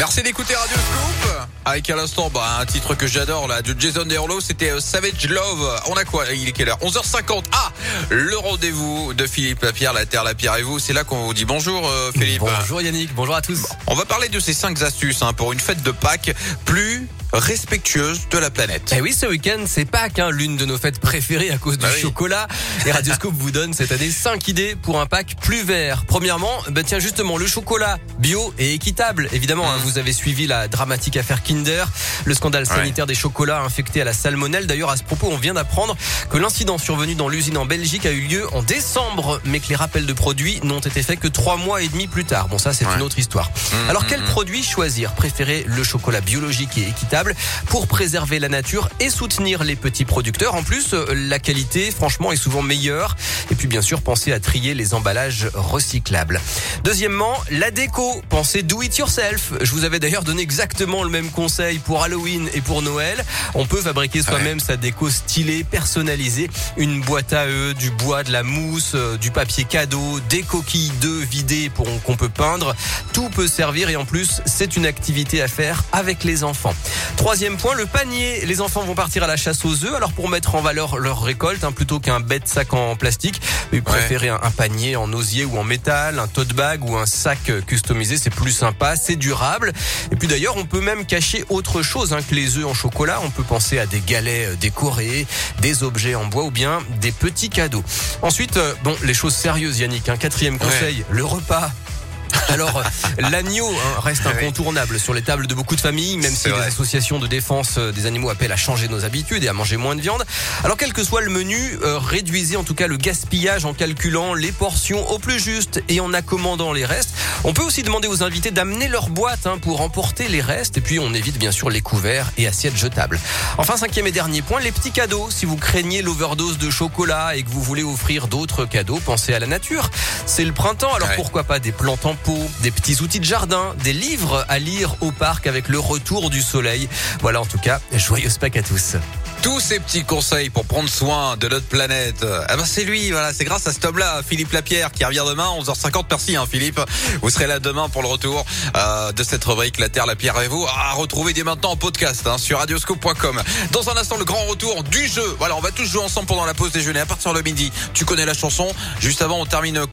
Merci d'écouter Radio Scoop. Avec à l'instant, bah, un titre que j'adore, là, de Jason Derulo, c'était euh, Savage Love. On a quoi? Il est quelle heure? 11h50. Ah! Le rendez-vous de Philippe Lapierre, la Terre, la Pierre et vous. C'est là qu'on vous dit bonjour, euh, Philippe. Bonjour Yannick, bonjour à tous. On va parler de ces cinq astuces, hein, pour une fête de Pâques plus respectueuse de la planète. Eh oui, ce week-end, c'est Pâques, hein, l'une de nos fêtes préférées à cause du Bah oui. chocolat. Et Radioscope vous donne cette année 5 idées pour un Pâques plus vert. Premièrement, ben tiens justement, le chocolat bio et équitable. Évidemment, hein, Mm. vous avez suivi la dramatique affaire Kinder, le scandale sanitaire des chocolats infectés à la salmonelle. D'ailleurs, à ce propos, on vient d'apprendre que l'incident survenu dans l'usine en Belgique a eu lieu en décembre, mais que les rappels de produits n'ont été faits que trois mois et demi plus tard. Bon, ça, c'est Ouais. une autre histoire. Mm, Alors, mm, quel produit choisir? Préférer le chocolat biologique et équitable pour préserver la nature et soutenir les petits producteurs. En plus, euh, la qualité, franchement, est souvent meilleure. Et puis, bien sûr, pensez à trier les emballages recyclables. Deuxièmement, la déco. Pensez do it yourself. Je vous avais d'ailleurs donné exactement le même conseil pour Halloween et pour Noël. On peut fabriquer soi-même sa déco stylée, personnalisée. Une boîte à œufs, du bois, de la mousse, euh, du papier cadeau, des coquilles d'œufs vidées pour qu'on peut peindre. Tout peut servir et en plus, c'est une activité à faire avec les enfants. Troisième point, le panier. Les enfants vont partir à la chasse aux œufs. Alors pour mettre en valeur leur récolte, hein, plutôt qu'un bête sac en plastique, ils préféraient un, un panier en osier ou en métal, un tote bag ou un sac customisé. C'est plus sympa, c'est durable. Et puis d'ailleurs, on peut même cacher autre chose hein, que les œufs en chocolat. On peut penser à des galets euh, décorés, des objets en bois ou bien des petits cadeaux. Ensuite, euh, bon, les choses sérieuses, Yannick. Un quatrième conseil, le repas. Alors, l'agneau hein, reste incontournable sur les tables de beaucoup de familles, même si les associations de défense euh, des animaux appellent à changer nos habitudes et à manger moins de viande. Alors, quel que soit le menu, euh, réduisez en tout cas le gaspillage en calculant les portions au plus juste et en accommodant les restes. On peut aussi demander aux invités d'amener leur boîte hein, pour emporter les restes et puis on évite bien sûr les couverts et assiettes jetables. Enfin, cinquième et dernier point, les petits cadeaux. Si vous craignez l'overdose de chocolat et que vous voulez offrir d'autres cadeaux, pensez à la nature. C'est le printemps, alors Ouais. pourquoi pas des plantes en pot, des petits outils de jardin, des livres à lire au parc avec le retour du soleil. Voilà en tout cas, joyeuse Pâques à tous. Tous ces petits conseils pour prendre soin de notre planète. Ah ben c'est lui, voilà, c'est grâce à cet homme-là, Philippe Lapierre, qui revient demain, 11h50. Merci, hein, Philippe. Vous serez là demain pour le retour euh, de cette rubrique La Terre, la Pierre et vous. À retrouver dès maintenant en podcast hein, sur radioscope.com. Dans un instant, le grand retour du jeu. Voilà, on va tous jouer ensemble pendant la pause déjeuner à partir de midi. Tu connais la chanson. Juste avant, on termine